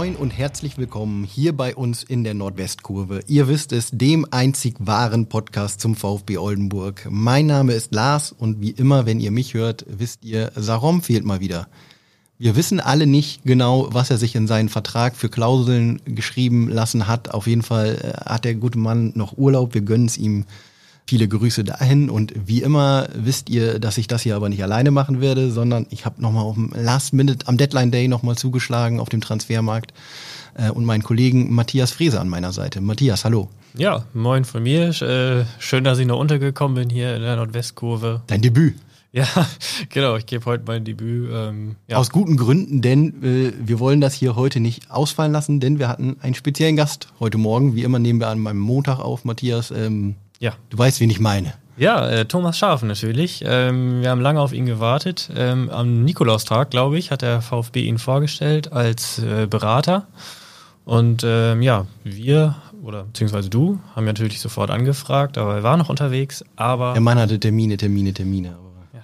Moin und herzlich willkommen hier bei uns in der Nordwestkurve. Ihr wisst es, dem einzig wahren Podcast zum VfB Oldenburg. Mein Name ist Lars und wie immer, wenn ihr mich hört, wisst ihr, Sarom fehlt mal wieder. Wir wissen alle nicht genau, was er sich in seinen Vertrag für Klauseln geschrieben lassen hat. Auf jeden Fall äh, hat der gute Mann noch Urlaub. Wir gönnen es ihm Viele Grüße dahin und wie immer wisst ihr, dass ich das hier aber nicht alleine machen werde, sondern ich habe nochmal auf dem Last Minute am Deadline Day nochmal zugeschlagen auf dem Transfermarkt äh, und meinen Kollegen Matthias Frese an meiner Seite. Matthias, hallo. Ja, moin von mir. Äh, schön, dass ich noch untergekommen bin hier in der Nordwestkurve. Dein Debüt. Ja, genau, ich gebe heute mein Debüt. Ähm, ja. Aus guten Gründen, denn äh, wir wollen das hier heute nicht ausfallen lassen, denn wir hatten einen speziellen Gast heute Morgen. Wie immer nehmen wir an meinem Montag auf, Matthias. Ähm, ja. Du weißt, wen ich meine. Ja, äh, Thomas Scharf natürlich. Ähm, wir haben lange auf ihn gewartet. Ähm, am Nikolaustag, glaube ich, hat der VfB ihn vorgestellt als äh, Berater. Und ähm, ja, wir oder beziehungsweise du haben natürlich sofort angefragt, aber er war noch unterwegs. Aber der Mann hatte Termine, Termine, Termine. Ja.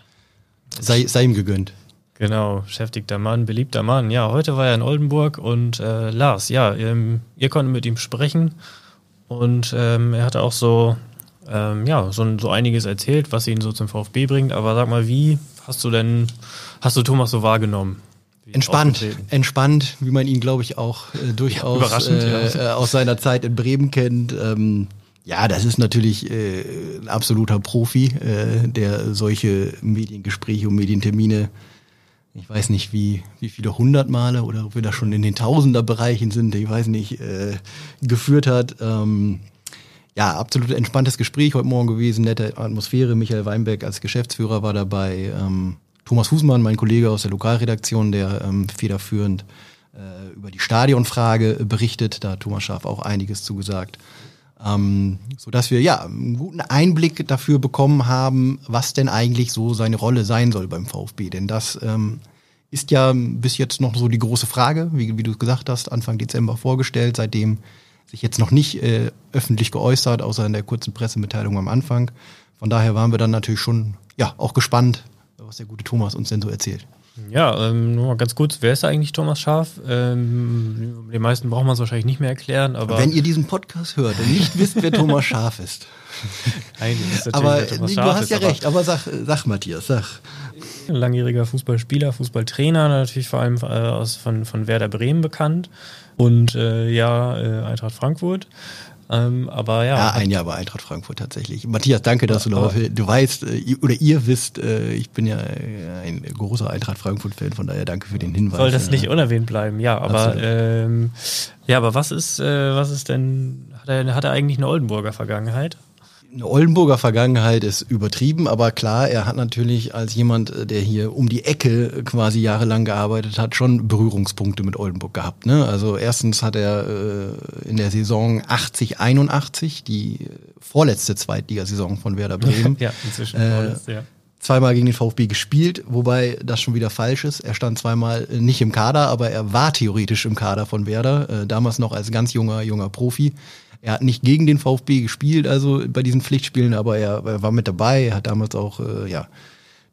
Sei, sei ihm gegönnt. Genau, beschäftigter Mann, beliebter Mann. Ja, heute war er in Oldenburg und äh, Lars, ja, ihr, ihr konntet mit ihm sprechen und ähm, er hatte auch so ähm, ja, so, so einiges erzählt, was ihn so zum VfB bringt. Aber sag mal, wie hast du denn, hast du Thomas so wahrgenommen? Entspannt, entspannt, wie man ihn, glaube ich, auch äh, durchaus äh, ja. Äh, aus seiner Zeit in Bremen kennt. Ähm, ja, das ist natürlich äh, ein absoluter Profi, äh, der solche Mediengespräche und Medientermine, ich weiß nicht wie, wie viele hundert Male oder ob wir da schon in den Tausenderbereichen sind, ich weiß nicht, äh, geführt hat. Ähm, ja, absolut entspanntes Gespräch heute Morgen gewesen, nette Atmosphäre. Michael Weinberg als Geschäftsführer war dabei. Ähm, Thomas Husmann, mein Kollege aus der Lokalredaktion, der ähm, federführend äh, über die Stadionfrage berichtet. Da hat Thomas Schaaf auch einiges zugesagt. Ähm, so dass wir ja einen guten Einblick dafür bekommen haben, was denn eigentlich so seine Rolle sein soll beim VfB. Denn das ähm, ist ja bis jetzt noch so die große Frage, wie, wie du gesagt hast, Anfang Dezember vorgestellt. Seitdem sich jetzt noch nicht äh, öffentlich geäußert, außer in der kurzen Pressemitteilung am Anfang. Von daher waren wir dann natürlich schon ja auch gespannt, was der gute Thomas uns denn so erzählt. Ja, ähm, nur mal ganz kurz, wer ist eigentlich Thomas Scharf? Ähm, den meisten braucht man es wahrscheinlich nicht mehr erklären, aber. Wenn ihr diesen Podcast hört und nicht wisst, wer Thomas Scharf ist. Nein, ist aber Thomas du hast ist, ja recht, aber sag, sag Matthias, sag. Langjähriger Fußballspieler, Fußballtrainer, natürlich vor allem äh, aus, von, von Werder Bremen bekannt und äh, ja, äh, Eintracht Frankfurt. Ähm, aber ja. Ja, ein Jahr bei Eintracht Frankfurt tatsächlich. Matthias, danke, dass du noch, du weißt, äh, oder ihr wisst, äh, ich bin ja äh, ein großer Eintracht Frankfurt-Fan, von daher danke für den Hinweis. Soll das nicht unerwähnt bleiben, ja, aber ähm, ja, aber was ist, äh, was ist denn, hat er, hat er eigentlich eine Oldenburger Vergangenheit? Eine Oldenburger Vergangenheit ist übertrieben, aber klar, er hat natürlich als jemand, äh, der hier um die Ecke quasi jahrelang gearbeitet hat, schon Berührungspunkte mit Oldenburg gehabt. Ne? Also erstens hat er äh, in der Saison 80, 81, die vorletzte Zweitligasaison von Werder Bremen, ja, inzwischen äh, ja. zweimal gegen den VfB gespielt, wobei das schon wieder falsch ist. Er stand zweimal nicht im Kader, aber er war theoretisch im Kader von Werder, äh, damals noch als ganz junger, junger Profi. Er hat nicht gegen den VfB gespielt, also bei diesen Pflichtspielen, aber er, er war mit dabei. Er hat damals auch äh, ja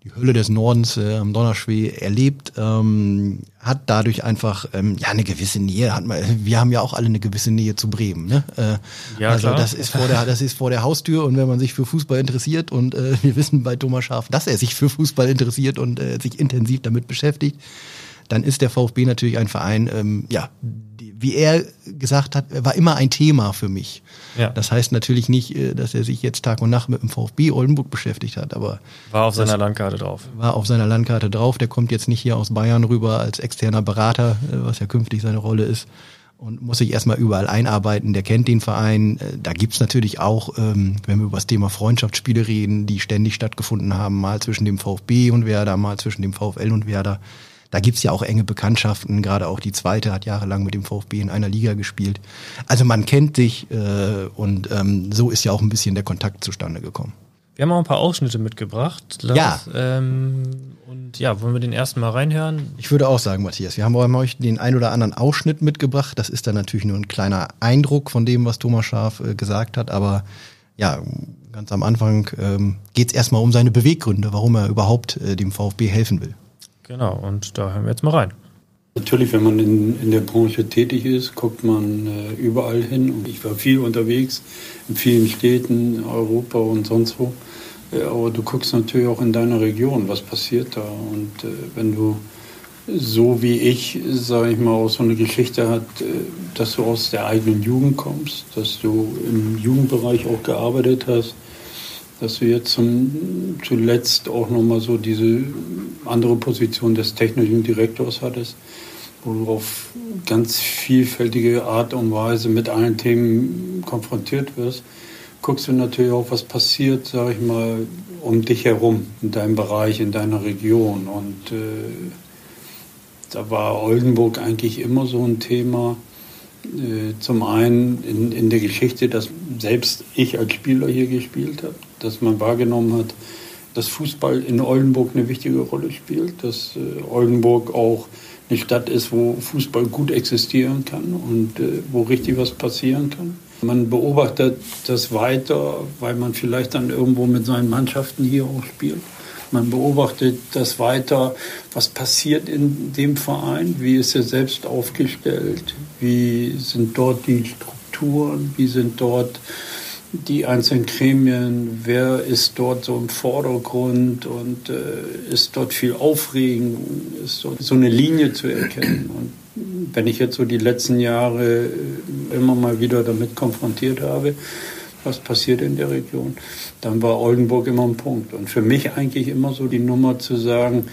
die Hölle des Nordens äh, am Donnerschwee erlebt, ähm, hat dadurch einfach ähm, ja eine gewisse Nähe. Hat man, wir haben ja auch alle eine gewisse Nähe zu Bremen. Ne? Äh, ja, also klar. das ist vor der das ist vor der Haustür und wenn man sich für Fußball interessiert und äh, wir wissen bei Thomas Schaaf, dass er sich für Fußball interessiert und äh, sich intensiv damit beschäftigt, dann ist der VfB natürlich ein Verein, ähm, ja, wie er gesagt hat, war immer ein Thema für mich. Ja. Das heißt natürlich nicht, äh, dass er sich jetzt Tag und Nacht mit dem VfB Oldenburg beschäftigt hat, aber war auf seiner Landkarte drauf. War auf seiner Landkarte drauf. Der kommt jetzt nicht hier aus Bayern rüber als externer Berater, äh, was ja künftig seine Rolle ist und muss sich erstmal überall einarbeiten. Der kennt den Verein. Äh, da gibt's natürlich auch, ähm, wenn wir über das Thema Freundschaftsspiele reden, die ständig stattgefunden haben, mal zwischen dem VfB und Werder, mal zwischen dem VfL und Werder. Da gibt's ja auch enge Bekanntschaften, gerade auch die zweite hat jahrelang mit dem VfB in einer Liga gespielt. Also man kennt sich äh, und ähm, so ist ja auch ein bisschen der Kontakt zustande gekommen. Wir haben auch ein paar Ausschnitte mitgebracht. Lars. Ja. Ähm, und ja, wollen wir den ersten mal reinhören? Ich würde auch sagen, Matthias, wir haben euch den ein oder anderen Ausschnitt mitgebracht. Das ist dann natürlich nur ein kleiner Eindruck von dem, was Thomas Schaf äh, gesagt hat. Aber ja, ganz am Anfang ähm, geht es erstmal um seine Beweggründe, warum er überhaupt äh, dem VfB helfen will. Genau, und da hören wir jetzt mal rein. Natürlich, wenn man in, in der Branche tätig ist, guckt man äh, überall hin. Und ich war viel unterwegs in vielen Städten, Europa und sonst wo. Äh, aber du guckst natürlich auch in deiner Region, was passiert da. Und äh, wenn du so wie ich, sage ich mal, auch so eine Geschichte hat, äh, dass du aus der eigenen Jugend kommst, dass du im Jugendbereich auch gearbeitet hast, dass du jetzt zum, zuletzt auch nochmal so diese andere Position des technischen Direktors hattest, wo du auf ganz vielfältige Art und Weise mit allen Themen konfrontiert wirst, guckst du natürlich auch, was passiert, sage ich mal, um dich herum, in deinem Bereich, in deiner Region. Und äh, da war Oldenburg eigentlich immer so ein Thema. Äh, zum einen in, in der Geschichte, dass selbst ich als Spieler hier gespielt habe, dass man wahrgenommen hat, dass Fußball in Oldenburg eine wichtige Rolle spielt, dass äh, Oldenburg auch eine Stadt ist, wo Fußball gut existieren kann und äh, wo richtig was passieren kann. Man beobachtet das weiter, weil man vielleicht dann irgendwo mit seinen Mannschaften hier auch spielt. Man beobachtet das weiter, was passiert in dem Verein, wie ist er selbst aufgestellt, wie sind dort die Strukturen, wie sind dort die einzelnen Gremien, wer ist dort so im Vordergrund und äh, ist dort viel Aufregung, ist dort so eine Linie zu erkennen. Und wenn ich jetzt so die letzten Jahre immer mal wieder damit konfrontiert habe, was passiert in der Region, dann war Oldenburg immer ein Punkt. Und für mich eigentlich immer so die Nummer zu sagen,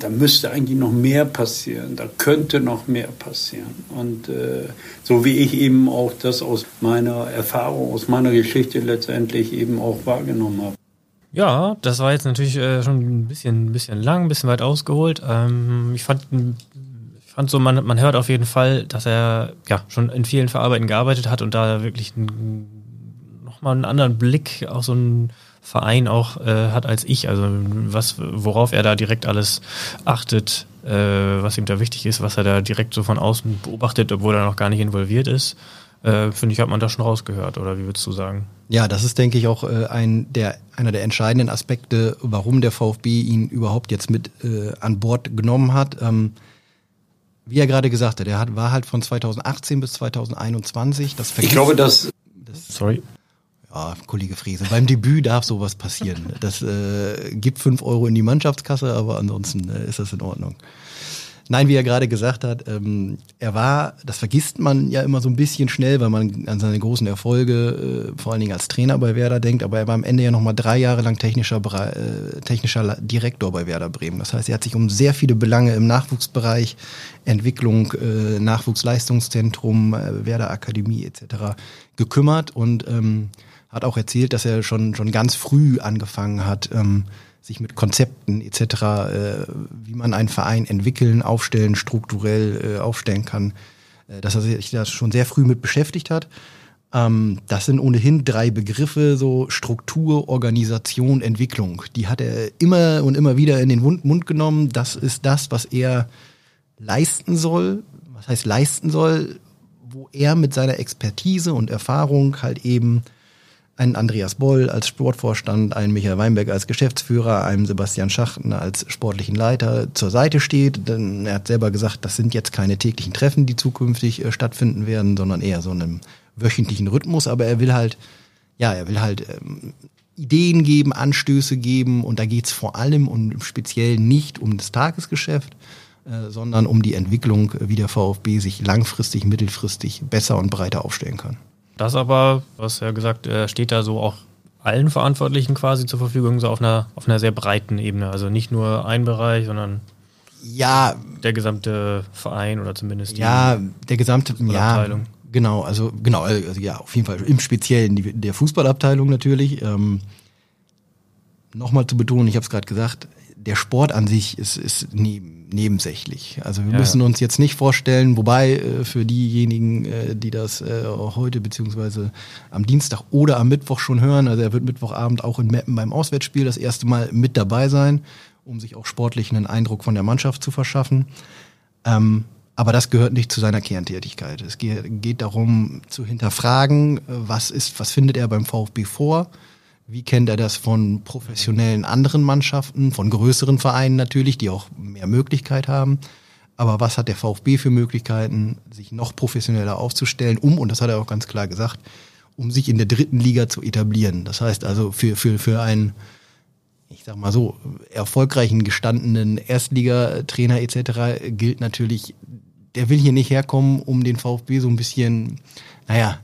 da müsste eigentlich noch mehr passieren, da könnte noch mehr passieren. Und äh, so wie ich eben auch das aus meiner Erfahrung, aus meiner Geschichte letztendlich eben auch wahrgenommen habe. Ja, das war jetzt natürlich äh, schon ein bisschen, ein bisschen lang, ein bisschen weit ausgeholt. Ähm, ich fand fand so, man, man hört auf jeden Fall, dass er ja schon in vielen Verarbeiten gearbeitet hat und da wirklich nochmal einen anderen Blick auf so einen Verein auch äh, hat als ich. Also was, worauf er da direkt alles achtet, äh, was ihm da wichtig ist, was er da direkt so von außen beobachtet, obwohl er noch gar nicht involviert ist. Äh, Finde ich, hat man da schon rausgehört, oder wie würdest du sagen? Ja, das ist, denke ich, auch äh, ein der, einer der entscheidenden Aspekte, warum der VfB ihn überhaupt jetzt mit äh, an Bord genommen hat. Ähm, wie er gerade gesagt hat, er hat, war halt von 2018 bis 2021. Das ich glaube, dass. Das, sorry. Ja, Kollege Frese, beim Debüt darf sowas passieren. Das äh, gibt fünf Euro in die Mannschaftskasse, aber ansonsten äh, ist das in Ordnung. Nein, wie er gerade gesagt hat, ähm, er war, das vergisst man ja immer so ein bisschen schnell, weil man an seine großen Erfolge, äh, vor allen Dingen als Trainer bei Werder denkt, aber er war am Ende ja nochmal drei Jahre lang technischer, äh, technischer Direktor bei Werder Bremen. Das heißt, er hat sich um sehr viele Belange im Nachwuchsbereich, Entwicklung, äh, Nachwuchsleistungszentrum, äh, Werder Akademie etc. gekümmert und ähm, hat auch erzählt, dass er schon, schon ganz früh angefangen hat, ähm, sich mit Konzepten etc., äh, wie man einen Verein entwickeln, aufstellen, strukturell äh, aufstellen kann, äh, dass er sich da schon sehr früh mit beschäftigt hat. Ähm, das sind ohnehin drei Begriffe, so Struktur, Organisation, Entwicklung. Die hat er immer und immer wieder in den Mund, Mund genommen. Das ist das, was er leisten soll. Was heißt leisten soll? Wo er mit seiner Expertise und Erfahrung halt eben einen Andreas Boll als Sportvorstand, einen Michael Weinberg als Geschäftsführer, einem Sebastian Schachten als sportlichen Leiter zur Seite steht. Denn er hat selber gesagt, das sind jetzt keine täglichen Treffen, die zukünftig äh, stattfinden werden, sondern eher so einem wöchentlichen Rhythmus. Aber er will halt, ja, er will halt ähm, Ideen geben, Anstöße geben und da geht's vor allem und speziell nicht um das Tagesgeschäft, äh, sondern um die Entwicklung, wie der VfB sich langfristig, mittelfristig besser und breiter aufstellen kann. Das aber, was ja gesagt, steht da so auch allen Verantwortlichen quasi zur Verfügung, so auf einer, auf einer sehr breiten Ebene. Also nicht nur ein Bereich, sondern ja, der gesamte Verein oder zumindest die ja, der gesamte ja, Genau, also genau, also ja, auf jeden Fall im Speziellen die, der Fußballabteilung natürlich. Ähm, Nochmal zu betonen, ich habe es gerade gesagt, der Sport an sich ist, ist neben, nebensächlich. Also wir ja, müssen uns jetzt nicht vorstellen, wobei äh, für diejenigen, äh, die das äh, heute beziehungsweise am Dienstag oder am Mittwoch schon hören, also er wird Mittwochabend auch in Meppen beim Auswärtsspiel das erste Mal mit dabei sein, um sich auch sportlich einen Eindruck von der Mannschaft zu verschaffen. Ähm, aber das gehört nicht zu seiner Kerntätigkeit. Es geht, geht darum zu hinterfragen, was ist, was findet er beim VfB vor? Wie kennt er das von professionellen anderen Mannschaften, von größeren Vereinen natürlich, die auch mehr Möglichkeit haben? Aber was hat der VfB für Möglichkeiten, sich noch professioneller aufzustellen, um, und das hat er auch ganz klar gesagt, um sich in der dritten Liga zu etablieren? Das heißt also für, für, für einen, ich sag mal so, erfolgreichen, gestandenen Erstligatrainer etc. gilt natürlich, der will hier nicht herkommen, um den VfB so ein bisschen, naja,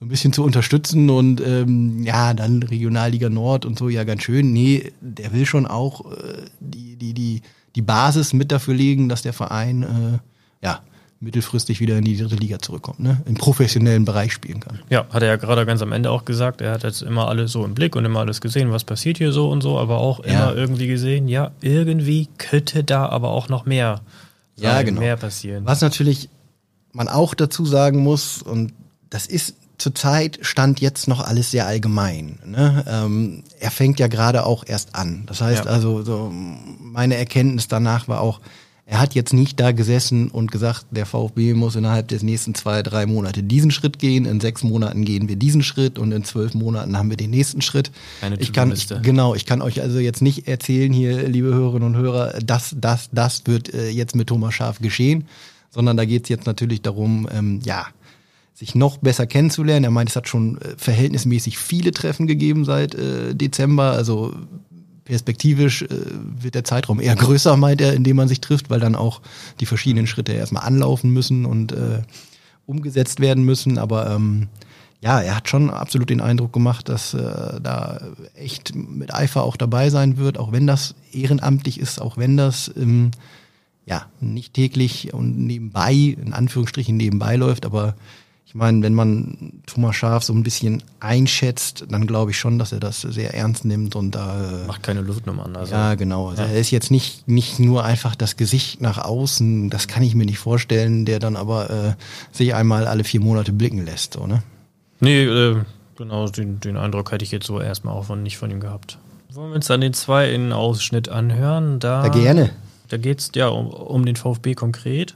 so ein bisschen zu unterstützen und ähm, ja, dann Regionalliga Nord und so, ja, ganz schön. Nee, der will schon auch äh, die, die, die, die Basis mit dafür legen, dass der Verein äh, ja, mittelfristig wieder in die dritte Liga zurückkommt, ne? im professionellen Bereich spielen kann. Ja, hat er ja gerade ganz am Ende auch gesagt, er hat jetzt immer alles so im Blick und immer alles gesehen, was passiert hier so und so, aber auch immer ja. irgendwie gesehen, ja, irgendwie könnte da aber auch noch mehr, ja, genau. mehr passieren. Was natürlich man auch dazu sagen muss, und das ist zurzeit stand jetzt noch alles sehr allgemein. Ne? Ähm, er fängt ja gerade auch erst an. Das heißt ja. also, so meine Erkenntnis danach war auch, er hat jetzt nicht da gesessen und gesagt, der VfB muss innerhalb des nächsten zwei, drei Monate diesen Schritt gehen, in sechs Monaten gehen wir diesen Schritt und in zwölf Monaten haben wir den nächsten Schritt. Eine ich kann, ich, genau, ich kann euch also jetzt nicht erzählen hier, liebe Hörerinnen und Hörer, das, das, das wird äh, jetzt mit Thomas Schaf geschehen, sondern da geht es jetzt natürlich darum, ähm, ja, sich noch besser kennenzulernen. Er meint, es hat schon äh, verhältnismäßig viele Treffen gegeben seit äh, Dezember. Also perspektivisch äh, wird der Zeitraum eher größer, meint er, in dem man sich trifft, weil dann auch die verschiedenen Schritte erstmal anlaufen müssen und äh, umgesetzt werden müssen. Aber ähm, ja, er hat schon absolut den Eindruck gemacht, dass äh, da echt mit Eifer auch dabei sein wird, auch wenn das ehrenamtlich ist, auch wenn das ähm, ja nicht täglich und nebenbei, in Anführungsstrichen nebenbei läuft, aber ich meine, wenn man Thomas Schaf so ein bisschen einschätzt, dann glaube ich schon, dass er das sehr ernst nimmt und da. Äh, Macht keine Luftnummern. Also. Ja, genau. Also ja. Er ist jetzt nicht, nicht nur einfach das Gesicht nach außen, das kann ich mir nicht vorstellen, der dann aber äh, sich einmal alle vier Monate blicken lässt, so, ne? Nee, äh, genau, den, den Eindruck hätte ich jetzt so erstmal auch von, nicht von ihm gehabt. Wollen wir uns dann den zweiten Ausschnitt anhören? Da, ja, gerne. Da geht es ja um, um den VfB konkret.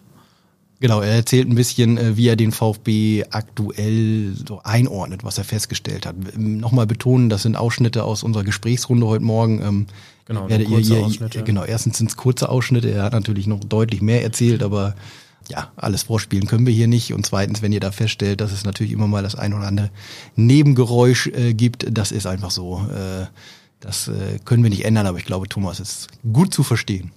Genau, er erzählt ein bisschen, äh, wie er den VfB aktuell so einordnet, was er festgestellt hat. Nochmal betonen, das sind Ausschnitte aus unserer Gesprächsrunde heute Morgen. Ähm, genau, ihr, ihr, ihr, genau, erstens sind es kurze Ausschnitte, er hat natürlich noch deutlich mehr erzählt, aber ja, alles vorspielen können wir hier nicht. Und zweitens, wenn ihr da feststellt, dass es natürlich immer mal das ein oder andere Nebengeräusch äh, gibt, das ist einfach so. Äh, das äh, können wir nicht ändern, aber ich glaube, Thomas ist gut zu verstehen.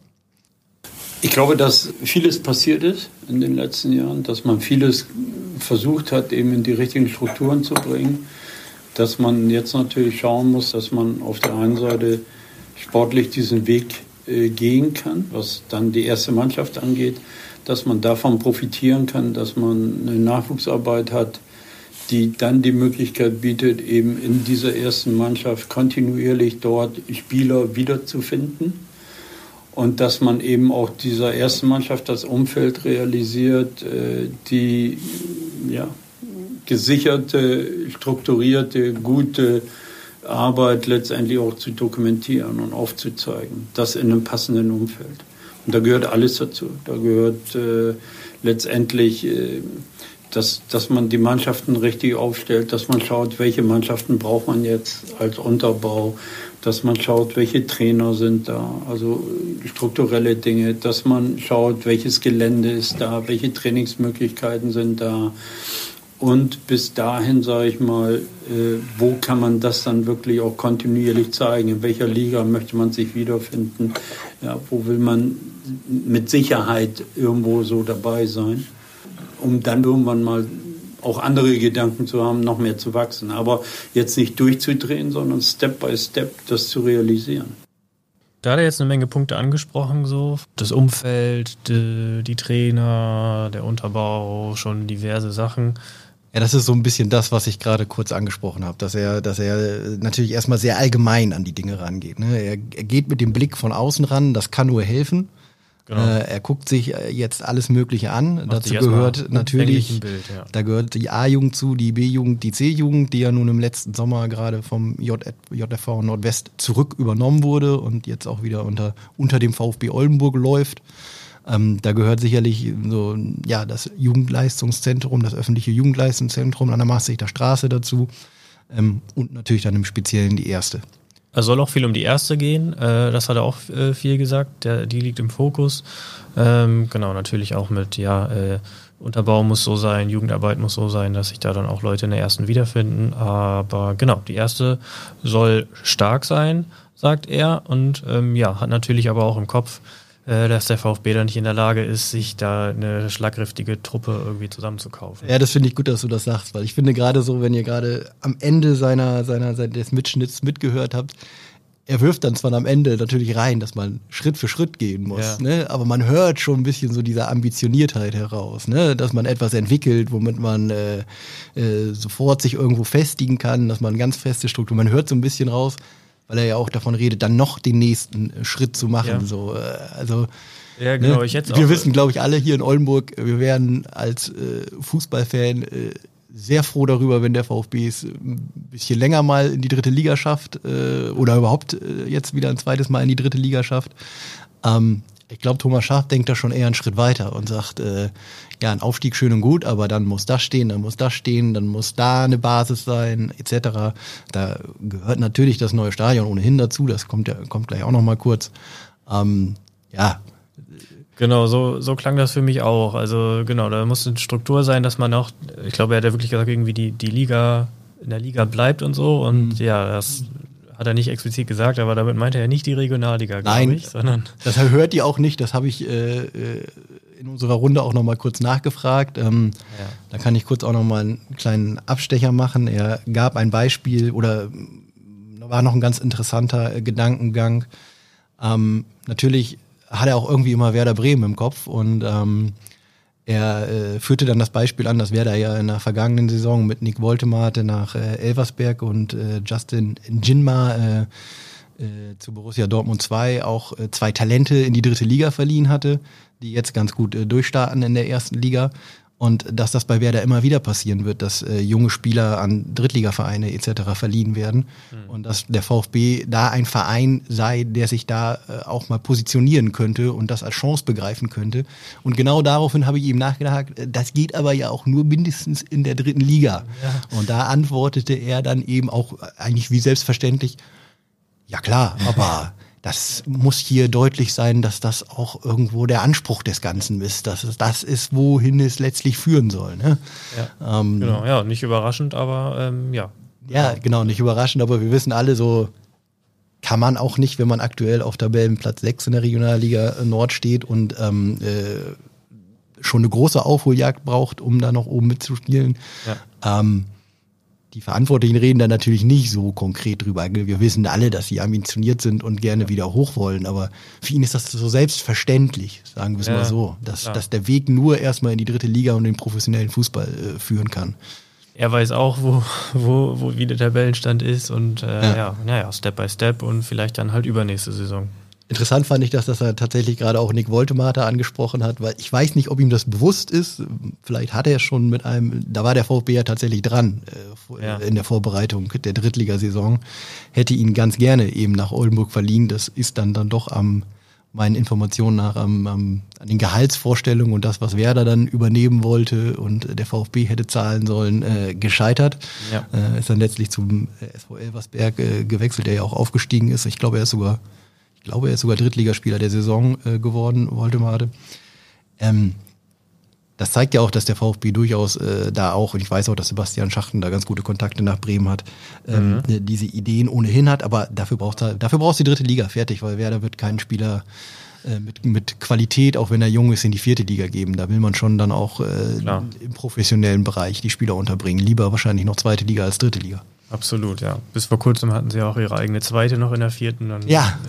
Ich glaube, dass vieles passiert ist in den letzten Jahren, dass man vieles versucht hat, eben in die richtigen Strukturen zu bringen, dass man jetzt natürlich schauen muss, dass man auf der einen Seite sportlich diesen Weg äh, gehen kann, was dann die erste Mannschaft angeht, dass man davon profitieren kann, dass man eine Nachwuchsarbeit hat, die dann die Möglichkeit bietet, eben in dieser ersten Mannschaft kontinuierlich dort Spieler wiederzufinden und dass man eben auch dieser ersten Mannschaft das Umfeld realisiert, äh, die ja, gesicherte, strukturierte, gute Arbeit letztendlich auch zu dokumentieren und aufzuzeigen. Das in einem passenden Umfeld. Und da gehört alles dazu. Da gehört äh, letztendlich, äh, dass, dass man die Mannschaften richtig aufstellt, dass man schaut, welche Mannschaften braucht man jetzt als Unterbau dass man schaut, welche Trainer sind da, also strukturelle Dinge, dass man schaut, welches Gelände ist da, welche Trainingsmöglichkeiten sind da. Und bis dahin, sage ich mal, äh, wo kann man das dann wirklich auch kontinuierlich zeigen? In welcher Liga möchte man sich wiederfinden? Ja, wo will man mit Sicherheit irgendwo so dabei sein? Um dann irgendwann mal auch andere Gedanken zu haben, noch mehr zu wachsen. Aber jetzt nicht durchzudrehen, sondern Step by Step das zu realisieren. Da hat er jetzt eine Menge Punkte angesprochen, so das Umfeld, die, die Trainer, der Unterbau, schon diverse Sachen. Ja, das ist so ein bisschen das, was ich gerade kurz angesprochen habe, dass er, dass er natürlich erstmal sehr allgemein an die Dinge rangeht. Ne? Er, er geht mit dem Blick von außen ran, das kann nur helfen. Genau. Äh, er guckt sich äh, jetzt alles Mögliche an. Macht Dazu gehört natürlich, Bild, ja. da gehört die A-Jugend zu, die B-Jugend, die C-Jugend, die ja nun im letzten Sommer gerade vom JFV Nordwest zurück übernommen wurde und jetzt auch wieder unter, unter dem VfB Oldenburg läuft. Ähm, da gehört sicherlich so, ja, das Jugendleistungszentrum, das öffentliche Jugendleistungszentrum an der Maastrichter Straße dazu. ähm, und natürlich dann im Speziellen die erste. Es soll auch viel um die erste gehen, äh, das hat er auch äh, viel gesagt, Der, die liegt im Fokus. Ähm, genau, natürlich auch mit, ja, äh, Unterbau muss so sein, Jugendarbeit muss so sein, dass sich da dann auch Leute in der ersten wiederfinden. Aber genau, die erste soll stark sein, sagt er. Und ähm, ja, hat natürlich aber auch im Kopf, dass der VfB da nicht in der Lage ist, sich da eine schlagkräftige Truppe irgendwie zusammenzukaufen. Ja, das finde ich gut, dass du das sagst, weil ich finde gerade so, wenn ihr gerade am Ende seiner, seiner, des Mitschnitts mitgehört habt, er wirft dann zwar am Ende natürlich rein, dass man Schritt für Schritt gehen muss, ja. ne? aber man hört schon ein bisschen so diese Ambitioniertheit heraus, ne? dass man etwas entwickelt, womit man äh, äh, sofort sich irgendwo festigen kann, dass man ganz feste Struktur, man hört so ein bisschen raus, weil er ja auch davon redet, dann noch den nächsten äh, Schritt zu machen. Ja. So, äh, also ja, genau, ne? ich jetzt wir auch. wissen, glaube ich, alle hier in Oldenburg, wir werden als äh, Fußballfan äh, sehr froh darüber, wenn der VfB es ein bisschen länger mal in die dritte Liga schafft äh, oder überhaupt äh, jetzt wieder ein zweites Mal in die dritte Liga schafft. Ähm, ich glaube, Thomas Schaaf denkt da schon eher einen Schritt weiter und sagt, äh, ja, ein Aufstieg schön und gut, aber dann muss das stehen, dann muss das stehen, dann muss da eine Basis sein, etc. Da gehört natürlich das neue Stadion ohnehin dazu, das kommt ja kommt gleich auch noch mal kurz. Ähm, ja. Genau, so, so klang das für mich auch. Also genau, da muss eine Struktur sein, dass man auch, ich glaube, er hat ja wirklich gesagt, irgendwie die, die Liga in der Liga bleibt und so. Und mhm. ja, das hat er nicht explizit gesagt, aber damit meinte er nicht die Regionalliga, glaube ich, sondern. Das hört ihr auch nicht, das habe ich äh, äh in unserer Runde auch nochmal kurz nachgefragt. Ähm, ja. Da kann ich kurz auch nochmal einen kleinen Abstecher machen. Er gab ein Beispiel oder war noch ein ganz interessanter äh, Gedankengang. Ähm, natürlich hat er auch irgendwie immer Werder Bremen im Kopf und ähm, er äh, führte dann das Beispiel an, dass Werder ja in der vergangenen Saison mit Nick Woltemate nach äh, Elversberg und äh, Justin Jinma äh, zu Borussia Dortmund 2 auch äh, zwei Talente in die dritte Liga verliehen hatte, die jetzt ganz gut äh, durchstarten in der ersten Liga und dass das bei Werder immer wieder passieren wird, dass äh, junge Spieler an Drittligavereine etc. verliehen werden mhm. und dass der VfB da ein Verein sei, der sich da äh, auch mal positionieren könnte und das als Chance begreifen könnte. Und genau daraufhin habe ich ihm nachgedacht, äh, das geht aber ja auch nur mindestens in der dritten Liga. Ja. Und da antwortete er dann eben auch eigentlich wie selbstverständlich, ja klar, aber das muss hier deutlich sein, dass das auch irgendwo der Anspruch des Ganzen ist, dass es das ist, wohin es letztlich führen soll. Ne? Ja, ähm, genau, ja, nicht überraschend, aber ähm, ja. Ja, genau, nicht überraschend, aber wir wissen alle so, kann man auch nicht, wenn man aktuell auf Tabellenplatz 6 in der Regionalliga Nord steht und ähm, äh, schon eine große Aufholjagd braucht, um da noch oben mitzuspielen. Ja. Ähm, die Verantwortlichen reden da natürlich nicht so konkret drüber. Wir wissen alle, dass sie ambitioniert sind und gerne wieder hoch wollen, aber für ihn ist das so selbstverständlich, sagen wir es ja, mal so, dass, dass der Weg nur erstmal in die dritte Liga und den professionellen Fußball äh, führen kann. Er weiß auch, wo, wo, wo wie der Tabellenstand ist und äh, ja. ja, naja, Step by Step und vielleicht dann halt übernächste Saison. Interessant fand ich, dass das er tatsächlich gerade auch Nick Woltemata angesprochen hat, weil ich weiß nicht, ob ihm das bewusst ist. Vielleicht hat er schon mit einem, da war der VfB ja tatsächlich dran äh, ja. in der Vorbereitung der Drittligasaison, hätte ihn ganz gerne eben nach Oldenburg verliehen. Das ist dann dann doch am meinen Informationen nach am, am, an den Gehaltsvorstellungen und das, was Werder dann übernehmen wollte und der VfB hätte zahlen sollen, äh, gescheitert. Ja. Äh, ist dann letztlich zum SV Elversberg äh, gewechselt, der ja auch aufgestiegen ist. Ich glaube, er ist sogar glaube, er ist sogar Drittligaspieler der Saison äh, geworden, Woldemade. Ähm, das zeigt ja auch, dass der VfB durchaus äh, da auch, und ich weiß auch, dass Sebastian Schachten da ganz gute Kontakte nach Bremen hat, ähm, mhm. diese Ideen ohnehin hat, aber dafür braucht er, dafür brauchst du die dritte Liga fertig, weil Werder wird keinen Spieler äh, mit, mit Qualität, auch wenn er jung ist, in die vierte Liga geben. Da will man schon dann auch äh, im professionellen Bereich die Spieler unterbringen. Lieber wahrscheinlich noch zweite Liga als dritte Liga. Absolut, ja. Bis vor kurzem hatten sie auch ihre eigene zweite noch in der vierten. Dann ja,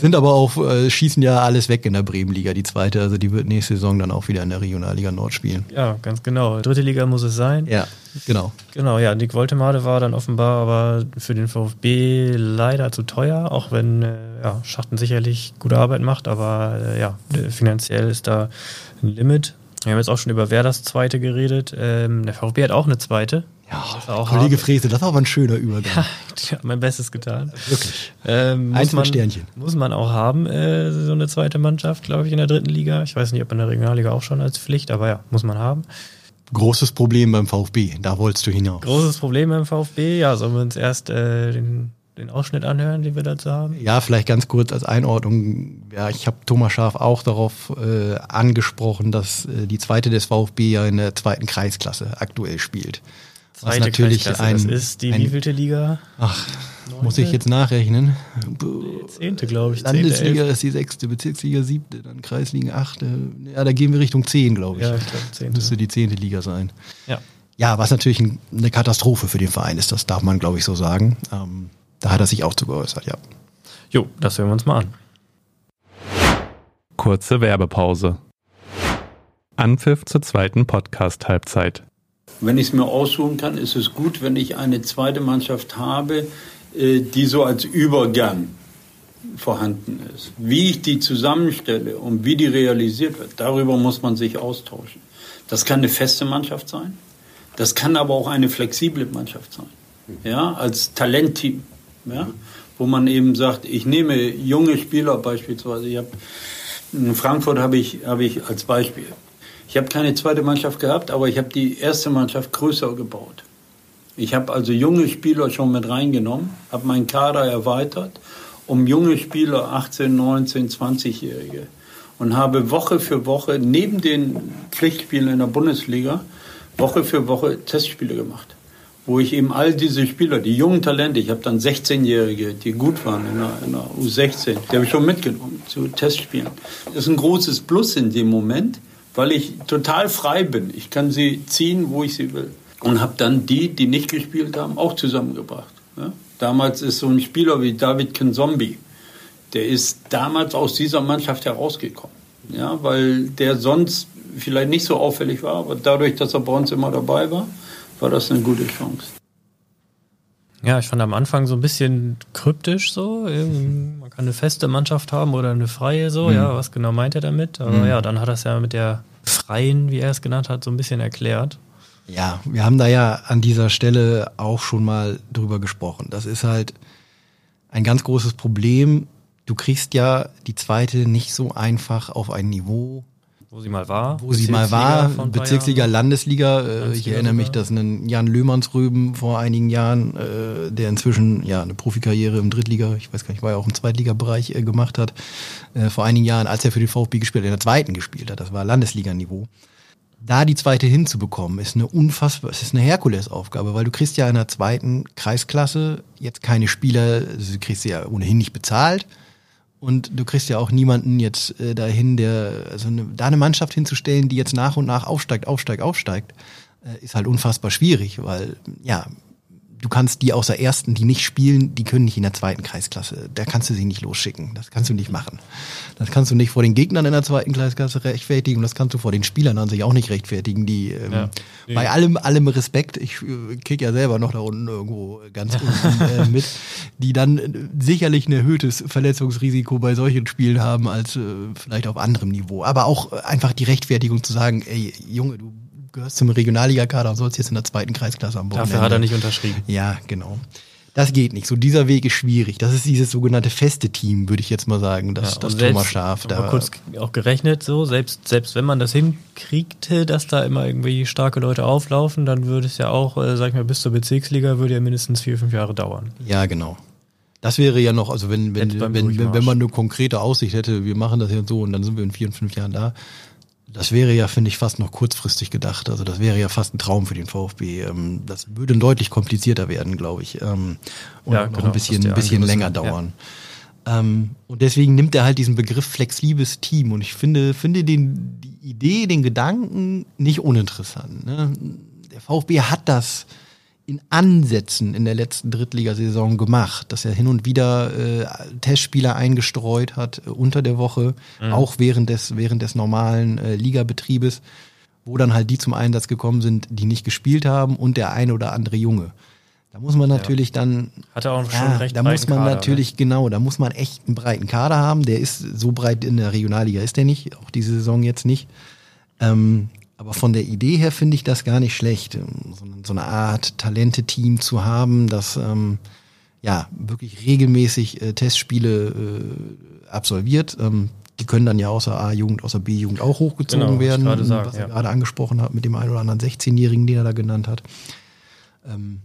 sind aber auch, äh, schießen ja alles weg in der Bremenliga, die zweite. Also die wird nächste Saison dann auch wieder in der Regionalliga Nord spielen. Ja, ganz genau. Dritte Liga muss es sein. Ja, genau. Genau, ja. Nick Woltemade war dann offenbar aber für den VfB leider zu teuer, auch wenn äh, ja, Schachten sicherlich gute Arbeit macht, aber äh, ja, finanziell ist da ein Limit. Wir haben jetzt auch schon über wer das zweite geredet. Ähm, der VfB hat auch eine zweite. Ja, Kollege Frese, das war aber ein schöner Übergang. Ja, ich habe mein Bestes getan. Wirklich. Ähm, Eins man, Sternchen. Muss man auch haben, äh, so eine zweite Mannschaft, glaube ich, in der dritten Liga. Ich weiß nicht, ob in der Regionalliga auch schon als Pflicht, aber ja, muss man haben. Großes Problem beim VfB, da wolltest du hinaus. Großes Problem beim VfB, ja, sollen wir uns erst äh, den, den Ausschnitt anhören, den wir dazu haben? Ja, vielleicht ganz kurz als Einordnung. Ja, ich habe Thomas Schaf auch darauf äh, angesprochen, dass äh, die zweite des VfB ja in der zweiten Kreisklasse aktuell spielt. Was Zweite natürlich ein, das ist die ein, wievielte Liga? Ach, Neunte? muss ich jetzt nachrechnen? Die zehnte, glaube ich. Landesliga ist die sechste, Bezirksliga siebte, dann Kreisliga achte. Ja, da gehen wir Richtung zehn, glaube ich. Ja, ich glaube zehnte. Müsste die zehnte Liga sein. Ja. Ja, was natürlich eine Katastrophe für den Verein ist, das darf man, glaube ich, so sagen. Ähm, da hat er sich auch zu geäußert, ja. Jo, das hören wir uns mal an. Kurze Werbepause. Anpfiff zur zweiten Podcast-Halbzeit. Wenn ich es mir aussuchen kann, ist es gut, wenn ich eine zweite Mannschaft habe, äh, die so als Übergang vorhanden ist. Wie ich die zusammenstelle und wie die realisiert wird, darüber muss man sich austauschen. Das kann eine feste Mannschaft sein, das kann aber auch eine flexible Mannschaft sein, ja, als Talentteam, ja, wo man eben sagt, ich nehme junge Spieler beispielsweise. Ich hab, in Frankfurt habe ich, habe ich als Beispiel ich habe keine zweite Mannschaft gehabt, aber ich habe die erste Mannschaft größer gebaut. Ich habe also junge Spieler schon mit reingenommen, habe meinen Kader erweitert um junge Spieler, 18, 19, 20-Jährige. Und habe Woche für Woche neben den Pflichtspielen in der Bundesliga Woche für Woche Testspiele gemacht. Wo ich eben all diese Spieler, die jungen Talente, ich habe dann 16-Jährige, die gut waren in der, in der U16, die habe ich schon mitgenommen zu Testspielen. Das ist ein großes Plus in dem Moment, weil ich total frei bin. Ich kann sie ziehen, wo ich sie will. Und habe dann die, die nicht gespielt haben, auch zusammengebracht. Ja? Damals ist so ein Spieler wie David Kenzombi, der ist damals aus dieser Mannschaft herausgekommen. Ja, weil der sonst vielleicht nicht so auffällig war, aber dadurch, dass er bei uns immer dabei war, war das eine gute Chance. Ja, ich fand am Anfang so ein bisschen kryptisch so. Man kann eine feste Mannschaft haben oder eine freie so. Mhm. Ja, was genau meint er damit? Aber mhm. ja, dann hat er es ja mit der freien, wie er es genannt hat, so ein bisschen erklärt. Ja, wir haben da ja an dieser Stelle auch schon mal drüber gesprochen. Das ist halt ein ganz großes Problem. Du kriegst ja die zweite nicht so einfach auf ein Niveau wo sie mal war. Wo sie mal war, Bezirksliga, Landesliga. Äh, ich erinnere mich, dass ein Jan Löhmannsrüben vor einigen Jahren, äh, der inzwischen ja eine Profikarriere im Drittliga, ich weiß gar nicht, war ja auch im Zweitligabereich äh, gemacht hat, äh, vor einigen Jahren, als er für den VfB gespielt hat, in der zweiten gespielt hat, das war Landesliganiveau. Da die zweite hinzubekommen, ist eine unfassbar, es ist eine Herkulesaufgabe, weil du kriegst ja in der zweiten Kreisklasse jetzt keine Spieler, also du kriegst sie ja ohnehin nicht bezahlt und du kriegst ja auch niemanden jetzt äh, dahin, der, also eine, da eine Mannschaft hinzustellen, die jetzt nach und nach aufsteigt, aufsteigt, aufsteigt, äh, ist halt unfassbar schwierig, weil, ja, du kannst die außer ersten, die nicht spielen, die können nicht in der zweiten Kreisklasse. Da kannst du sie nicht losschicken. Das kannst du nicht machen. Das kannst du nicht vor den Gegnern in der zweiten Kreisklasse rechtfertigen und das kannst du vor den Spielern an sich auch nicht rechtfertigen, die ähm, ja. bei allem, allem Respekt, ich äh, kick ja selber noch da unten irgendwo ganz unten äh, mit, die dann äh, sicherlich ein erhöhtes Verletzungsrisiko bei solchen Spielen haben als äh, vielleicht auf anderem Niveau. Aber auch einfach die Rechtfertigung zu sagen, ey, Junge, du gehörst zum Regionalligakader und sollst jetzt in der zweiten Kreisklasse am Wochenende. Dafür hat er nicht unterschrieben. Ja, genau. Das geht nicht. So dieser Weg ist schwierig. Das ist dieses sogenannte feste Team, würde ich jetzt mal sagen, das, ja, das selbst, Thomas Schaf da. kurz auch gerechnet so, selbst, selbst wenn man das hinkriegte, dass da immer irgendwie starke Leute auflaufen, dann würde es ja auch, äh, sag ich mal, bis zur Bezirksliga würde ja mindestens vier, fünf Jahre dauern. Ja, genau. Das wäre ja noch, also wenn, wenn, wenn, wenn, wenn man eine konkrete Aussicht hätte, wir machen das jetzt so und dann sind wir in vier, fünf Jahren da, das wäre ja, finde ich, fast noch kurzfristig gedacht. Also das wäre ja fast ein Traum für den VfB. Ähm, das würde deutlich komplizierter werden, glaube ich. Ähm, und ja, noch genau, ein bisschen, ein bisschen länger dauern. Ja. Ähm, und deswegen nimmt er halt diesen Begriff flexibles Team. Und ich finde, finde den, die Idee, den Gedanken nicht uninteressant. Ne? Der VfB hat das in Ansätzen in der letzten Drittligasaison gemacht, dass er hin und wieder äh, Testspieler eingestreut hat äh, unter der Woche, mhm. auch während des, während des normalen äh, Ligabetriebes, wo dann halt die zum Einsatz gekommen sind, die nicht gespielt haben und der eine oder andere Junge. Da muss man natürlich ja. dann. Hat er auch ja, schon recht Da muss man Kader, natürlich, ne? genau, da muss man echt einen breiten Kader haben. Der ist so breit in der Regionalliga ist der nicht, auch diese Saison jetzt nicht. Ähm, aber von der Idee her finde ich das gar nicht schlecht, ähm, so, eine Art Talente-Team zu haben, das ähm, ja wirklich regelmäßig äh, Testspiele äh, absolviert. Ähm, die können dann ja außer A-Jugend, außer B-Jugend auch hochgezogen Genau, werden, gerade sagen, was er ja. gerade angesprochen hat mit dem einen oder anderen 16-Jährigen, den er da genannt hat. Ähm,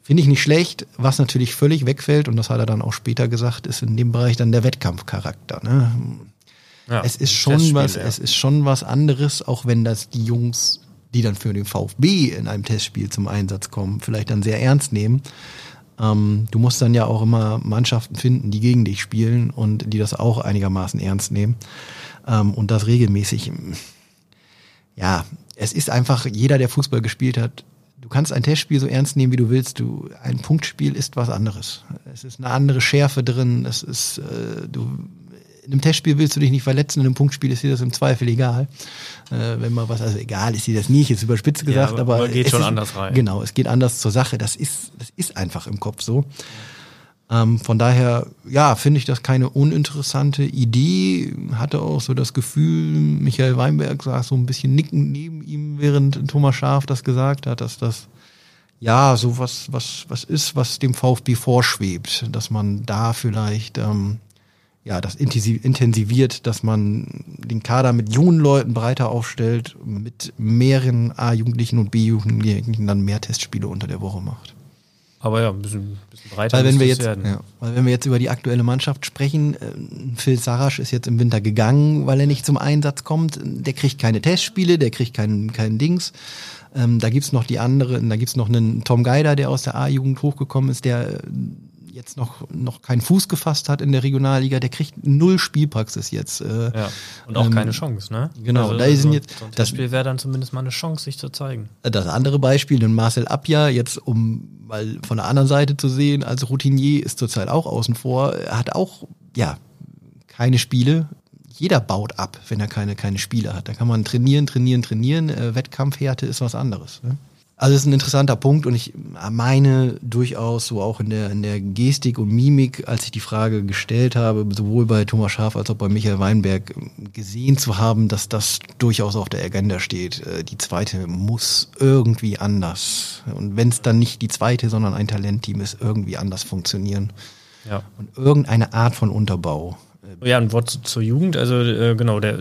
Finde ich nicht schlecht. Was natürlich völlig wegfällt, und das hat er dann auch später gesagt, ist in dem Bereich dann der Wettkampfcharakter. Ne? Ja, es ist schon was, ja. es ist schon was anderes, auch wenn das die Jungs, die dann für den VfB in einem Testspiel zum Einsatz kommen, vielleicht dann sehr ernst nehmen. Ähm, du musst dann ja auch immer Mannschaften finden, die gegen dich spielen und die das auch einigermaßen ernst nehmen. Ähm, und das regelmäßig. Ja, es ist einfach, jeder, der Fußball gespielt hat, du kannst ein Testspiel so ernst nehmen, wie du willst. Du, ein Punktspiel ist was anderes. Es ist eine andere Schärfe drin. Es ist, äh, du, in einem Testspiel willst du dich nicht verletzen, in einem Punktspiel ist dir das im Zweifel egal. Äh, wenn mal was, also egal ist dir das nicht, ist überspitzt Ja, gesagt, aber aber, man geht schon ist, anders rein. Genau, es geht anders zur Sache. Das ist, das ist einfach im Kopf so. Ähm, von daher, ja, finde ich das keine uninteressante Idee. Hatte auch so das Gefühl, Michael Weinberg saß so ein bisschen nickend neben ihm, während Thomas Schaaf das gesagt hat, dass das ja so was, was, was ist, was dem VfB vorschwebt, dass man da vielleicht ähm, ja das intensi- intensiviert, dass man den Kader mit jungen Leuten breiter aufstellt, mit mehreren A-Jugendlichen und B-Jugendlichen dann mehr Testspiele unter der Woche macht. Aber ja, ein bisschen, bisschen breiter Weil wenn wir jetzt, werden. ja, weil wenn wir jetzt über die aktuelle Mannschaft sprechen, äh, Phil Sarasch ist jetzt im Winter gegangen, weil er nicht zum Einsatz kommt. Der kriegt keine Testspiele, der kriegt keinen keinen Dings. Ähm, da gibt's noch die anderen, da gibt's noch einen Tom Geider, der aus der A-Jugend hochgekommen ist, der äh, jetzt noch noch keinen Fuß gefasst hat in der Regionalliga. Der kriegt null Spielpraxis jetzt. Äh, Ja. Und auch Ähm, keine Chance, ne? genau, da sind jetzt- So das- Testspiel wäre dann zumindest mal eine Chance, sich zu zeigen. Das andere Beispiel, den Marcel Abja, jetzt um mal von der anderen Seite zu sehen, als Routinier ist zurzeit auch außen vor, hat auch, ja, keine Spiele. Jeder baut ab, wenn er keine, keine Spiele hat. Da kann man trainieren, trainieren, trainieren. Äh, Wettkampfhärte ist was anderes. Ne? Also das ist ein interessanter Punkt und ich meine durchaus so auch in der, in der Gestik und Mimik, als ich die Frage gestellt habe, sowohl bei Thomas Schaaf als auch bei Michael Weinberg, gesehen zu haben, dass das durchaus auf der Agenda steht. Äh, Die zweite muss irgendwie anders. Und wenn es dann nicht die zweite, sondern ein Talentteam ist, irgendwie anders funktionieren. Ja. Und irgendeine Art von Unterbau. Ja, ein Wort zu- zur Jugend. Also äh, genau, der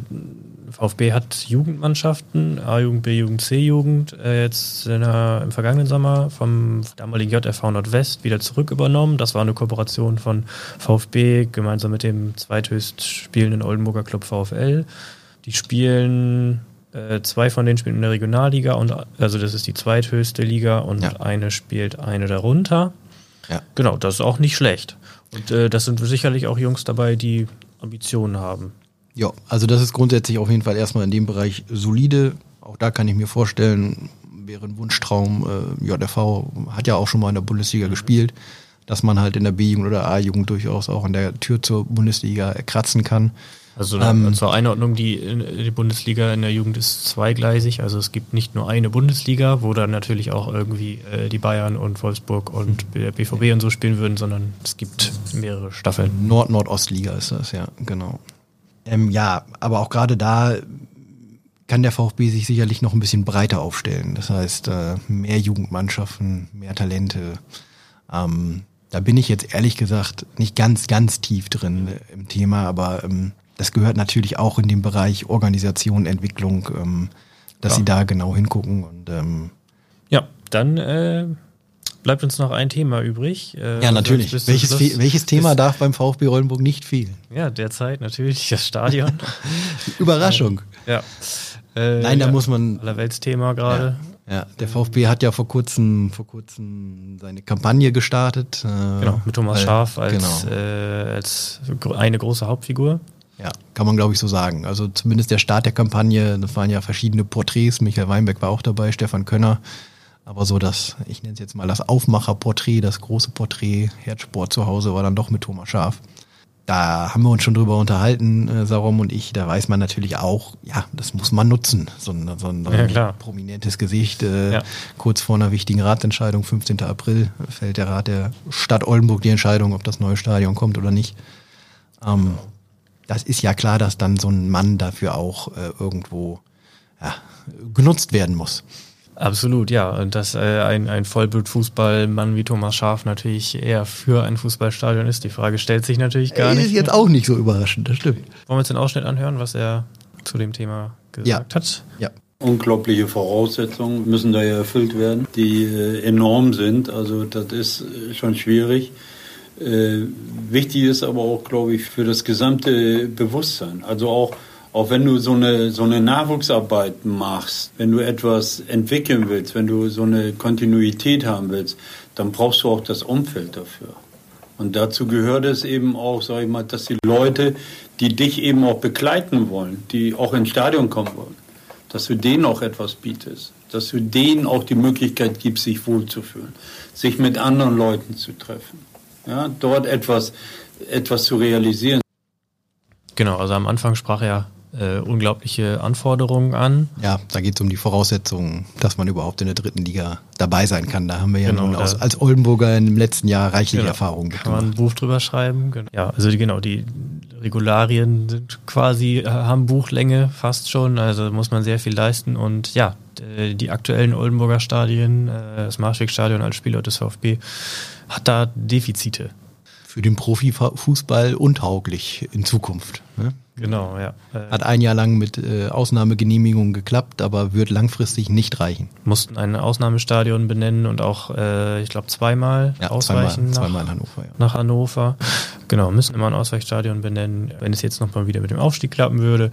VfB hat Jugendmannschaften, A-Jugend, B-Jugend, C-Jugend, äh, jetzt der, im vergangenen Sommer vom damaligen JFV Nordwest wieder zurück übernommen. Das war eine Kooperation von VfB gemeinsam mit dem zweithöchst spielenden Oldenburger Club VfL. Die spielen, äh, zwei von denen spielen in der Regionalliga und also das ist die zweithöchste Liga und Ja. eine spielt eine darunter. Ja. Genau, das ist auch nicht schlecht. Und äh, das sind sicherlich auch Jungs dabei, die Ambitionen haben. Ja, also das ist grundsätzlich auf jeden Fall erstmal in dem Bereich solide. Auch da kann ich mir vorstellen, wäre ein Wunschtraum. Äh, JFV hat ja auch schon mal in der Bundesliga gespielt, dass man halt in der B-Jugend oder A-Jugend durchaus auch an der Tür zur Bundesliga kratzen kann. Also Ähm, zur Einordnung, die, die Bundesliga in der Jugend ist zweigleisig. Also es gibt nicht nur eine Bundesliga, wo dann natürlich auch irgendwie äh, die Bayern und Wolfsburg und der BVB und so spielen würden, sondern es gibt mehrere Staffeln. Nord-Nordostliga ist das, ja, genau. Ähm, ja, aber auch gerade da kann der VfB sich sicherlich noch ein bisschen breiter aufstellen. Das heißt, äh, mehr Jugendmannschaften, mehr Talente. Ähm, da bin ich jetzt ehrlich gesagt nicht ganz, ganz tief drin äh, im Thema, aber ähm, das gehört natürlich auch in den Bereich Organisation, Entwicklung, ähm, dass Ja. sie da genau hingucken und ähm, Ja, dann äh, bleibt uns noch ein Thema übrig. Äh, ja, natürlich. Welches, welches Thema darf beim VfB Oldenburg nicht fehlen? Ja, derzeit natürlich das Stadion. Überraschung. ja. Äh, Nein, da ja, muss man Allerweltsthema gerade. Ja, der VfB hat ja vor kurzem, vor kurzem seine Kampagne gestartet. Äh, Genau, mit Thomas Schaaf als, Genau. äh, als eine große Hauptfigur. Ja, kann man glaube ich so sagen. Also zumindest der Start der Kampagne, das waren ja verschiedene Porträts. Michael Weinberg war auch dabei, Stefan Könner. Aber so das, ich nenne es jetzt mal das Aufmacherporträt, das große Porträt, Herzsport zu Hause war dann doch mit Thomas Schaaf. Da haben wir uns schon drüber unterhalten, äh, Sarum und ich. Da weiß man natürlich auch, ja, das muss man nutzen. So ein, so ein, so Ja, prominentes Gesicht. Äh, Ja. Kurz vor einer wichtigen Ratsentscheidung, 15. April, fällt der Rat der Stadt Oldenburg die Entscheidung, ob das neue Stadion kommt oder nicht. Ähm, das ist ja klar, dass dann so ein Mann dafür auch äh, irgendwo ja, genutzt werden muss. Absolut, ja. Und dass äh, ein, ein Vollblut-Fußballmann wie Thomas Schaaf natürlich eher für ein Fußballstadion ist, die Frage stellt sich natürlich gar Ist nicht. jetzt auch nicht so überraschend, das stimmt. Wollen wir uns den Ausschnitt anhören, was er zu dem Thema gesagt Ja. hat? Ja. Unglaubliche Voraussetzungen müssen da ja erfüllt werden, die äh, enorm sind. Also das ist äh, schon schwierig. Äh, wichtig ist aber auch, glaube ich, für das gesamte Bewusstsein. Also auch, auch wenn du so eine, so eine Nachwuchsarbeit machst, wenn du etwas entwickeln willst, wenn du so eine Kontinuität haben willst, dann brauchst du auch das Umfeld dafür. Und dazu gehört es eben auch, sag ich mal, dass die Leute, die dich eben auch begleiten wollen, die auch ins Stadion kommen wollen, dass du denen auch etwas bietest, dass du denen auch die Möglichkeit gibst, sich wohlzufühlen, sich mit anderen Leuten zu treffen, ja, dort etwas, etwas zu realisieren. Genau, also am Anfang sprach er äh, unglaubliche Anforderungen an. Ja, da geht es um die Voraussetzungen, dass man überhaupt in der dritten Liga dabei sein kann. Da haben wir ja Genau, nun aus, als Oldenburger im letzten Jahr reichliche Genau. Erfahrungen Kann man ein gemacht. Buch drüber schreiben. Genau. Ja, also die, genau, die Regularien sind quasi, äh, haben Buchlänge fast schon, also muss man sehr viel leisten und ja, d- die aktuellen Oldenburger Stadien, äh, das Marschwegstadion als Spielort des VfB, hat da Defizite. Für den Profifußball untauglich in Zukunft. Ne? Genau, ja. Hat ein Jahr lang mit äh, Ausnahmegenehmigung geklappt, aber wird langfristig nicht reichen. mussten ein Ausnahmestadion benennen und auch, äh, ich glaube, zweimal Ja, ausweichen zweimal, nach, zweimal Hannover. Ja. nach Hannover. Genau, müssen immer ein Ausweichstadion benennen. Wenn es jetzt nochmal wieder mit dem Aufstieg klappen würde,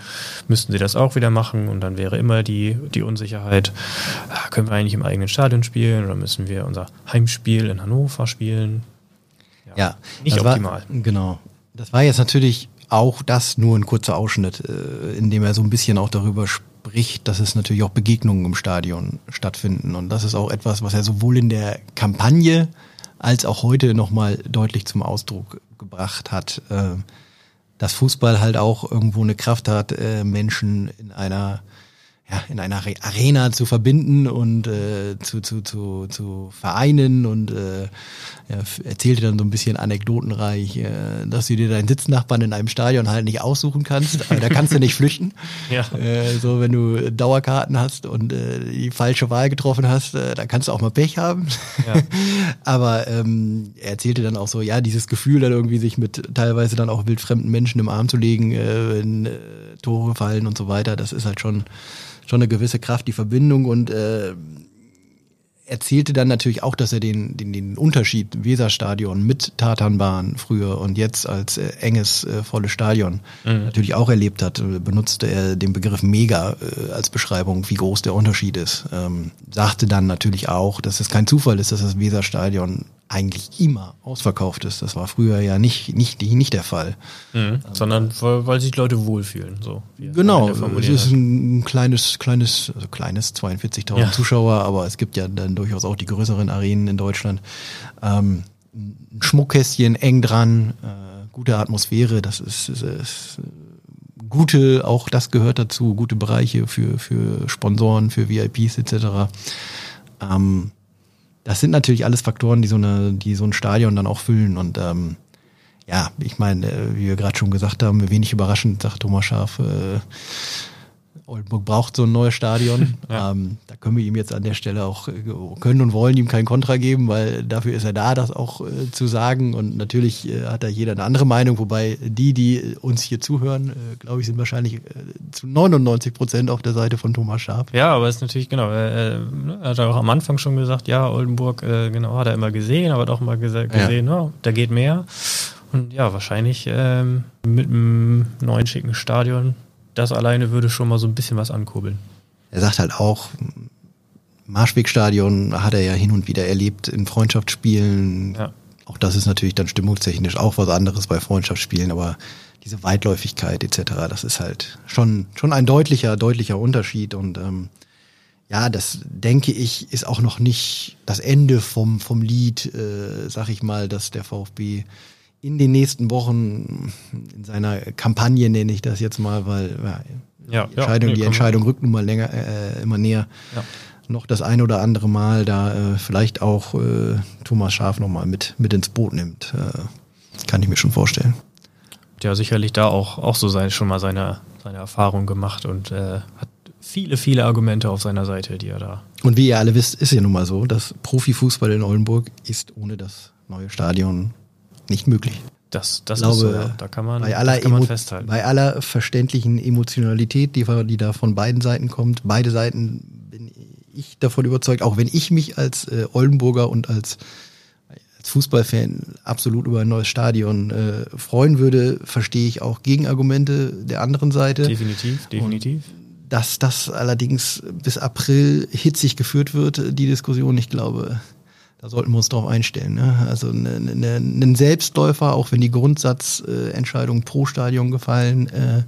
müssten sie das auch wieder machen und dann wäre immer die, die Unsicherheit, ah, können wir eigentlich im eigenen Stadion spielen oder müssen wir unser Heimspiel in Hannover spielen? Ja, Nicht das optimal. War, genau. Das war jetzt natürlich auch das nur ein kurzer Ausschnitt, äh, in dem er so ein bisschen auch darüber spricht, dass es natürlich auch Begegnungen im Stadion stattfinden. Und das ist auch etwas, was er sowohl in der Kampagne als auch heute nochmal deutlich zum Ausdruck gebracht hat, äh, dass Fußball halt auch irgendwo eine Kraft hat, äh, Menschen in einer ja, in einer Are- Arena zu verbinden und äh, zu, zu, zu, zu vereinen und äh, ja, erzählte dann so ein bisschen anekdotenreich, äh, dass du dir deinen Sitznachbarn in einem Stadion halt nicht aussuchen kannst. Aber da kannst du nicht flüchten. Ja. Äh, so, wenn du Dauerkarten hast und äh, die falsche Wahl getroffen hast, äh, da kannst du auch mal Pech haben. Ja. Aber ähm, er erzählte dann auch so, ja, dieses Gefühl dann irgendwie sich mit teilweise dann auch wildfremden Menschen im Arm zu legen, äh, wenn äh, Tore fallen und so weiter, das ist halt schon, schon eine gewisse Kraft, die Verbindung und äh, erzählte dann natürlich auch, dass er den, den, den Unterschied Weserstadion mit Tatanbahn früher und jetzt als äh, enges, äh, volles Stadion natürlich auch erlebt hat. Äh, Benutzte er den Begriff Mega äh, als Beschreibung, wie groß der Unterschied ist. Ähm, sagte dann natürlich auch, dass es kein Zufall ist, dass das Weserstadion eigentlich immer ausverkauft ist. Das war früher ja nicht, nicht, nicht der Fall. Mhm. Sondern weil, weil sich Leute wohlfühlen. So, Genau, es ist ein kleines, kleines, also kleines, 42.000 Ja. Zuschauer, aber es gibt ja dann durchaus auch die größeren Arenen in Deutschland. Ähm, ein Schmuckkästchen eng dran, äh, gute Atmosphäre, das ist, ist, ist äh, gute, auch das gehört dazu, gute Bereiche für, für Sponsoren, für VIPs etc. Ähm, das sind natürlich alles Faktoren, die so eine, die so ein Stadion dann auch füllen. Und ähm, ja, ich meine, äh, wie wir gerade schon gesagt haben, wenig überraschend, sagt Thomas Schaaf, äh, Oldenburg braucht so ein neues Stadion. Ja. ähm, da können wir ihm jetzt an der Stelle auch, äh, können und wollen ihm kein Kontra geben, weil dafür ist er da, das auch äh, zu sagen. Und natürlich äh, hat da jeder eine andere Meinung, wobei die, die uns hier zuhören, äh, glaube ich, sind wahrscheinlich äh, zu 99 Prozent auf der Seite von Thomas Schaaf. Ja, aber es ist natürlich, genau, äh, ne, er hat auch am Anfang schon gesagt, ja, Oldenburg, genau, hat er immer gesehen, aber hat auch mal gese gesehen, ja. da geht mehr. Und ja, wahrscheinlich ähm, mit einem neuen schicken Stadion, das alleine würde schon mal so ein bisschen was ankurbeln. Er sagt halt auch, Marschwegstadion hat er ja hin und wieder erlebt in Freundschaftsspielen. Ja. Auch das ist natürlich dann stimmungstechnisch auch was anderes bei Freundschaftsspielen, aber diese Weitläufigkeit etc., das ist halt schon, schon ein deutlicher, deutlicher Unterschied und ähm, ja, das denke ich, ist auch noch nicht das Ende vom, vom Lied, äh, sag ich mal, dass der VfB in den nächsten Wochen in seiner Kampagne, nenne ich das jetzt mal, weil ja, die Entscheidung, nee, die Entscheidung rückt nun mal länger, äh, immer näher. Ja. Noch das ein oder andere Mal da äh, vielleicht auch äh, Thomas Schaf nochmal mit, mit ins Boot nimmt. Äh, kann ich mir schon vorstellen. ja sicherlich da auch, auch so sein, schon mal seine, seine Erfahrung gemacht und äh, hat viele, viele Argumente auf seiner Seite, die er da Und wie ihr alle wisst, ist ja nun mal so, dass Profifußball in Oldenburg ist ohne das neue Stadion nicht möglich. Das, das glaube, ist so, ja. da kann man, bei aller, kann man festhalten. bei aller verständlichen Emotionalität, die, die da von beiden Seiten kommt, beide Seiten bin ich davon überzeugt, auch wenn ich mich als äh, Oldenburger und als, als Fußballfan absolut über ein neues Stadion äh, freuen würde, verstehe ich auch Gegenargumente der anderen Seite. definitiv, definitiv. Dass das allerdings bis April hitzig geführt wird, die Diskussion, ich glaube, da sollten wir uns drauf einstellen. Ne? Also ne, ne, ein Selbstläufer, auch wenn die Grundsatzentscheidung pro Stadion gefallen äh,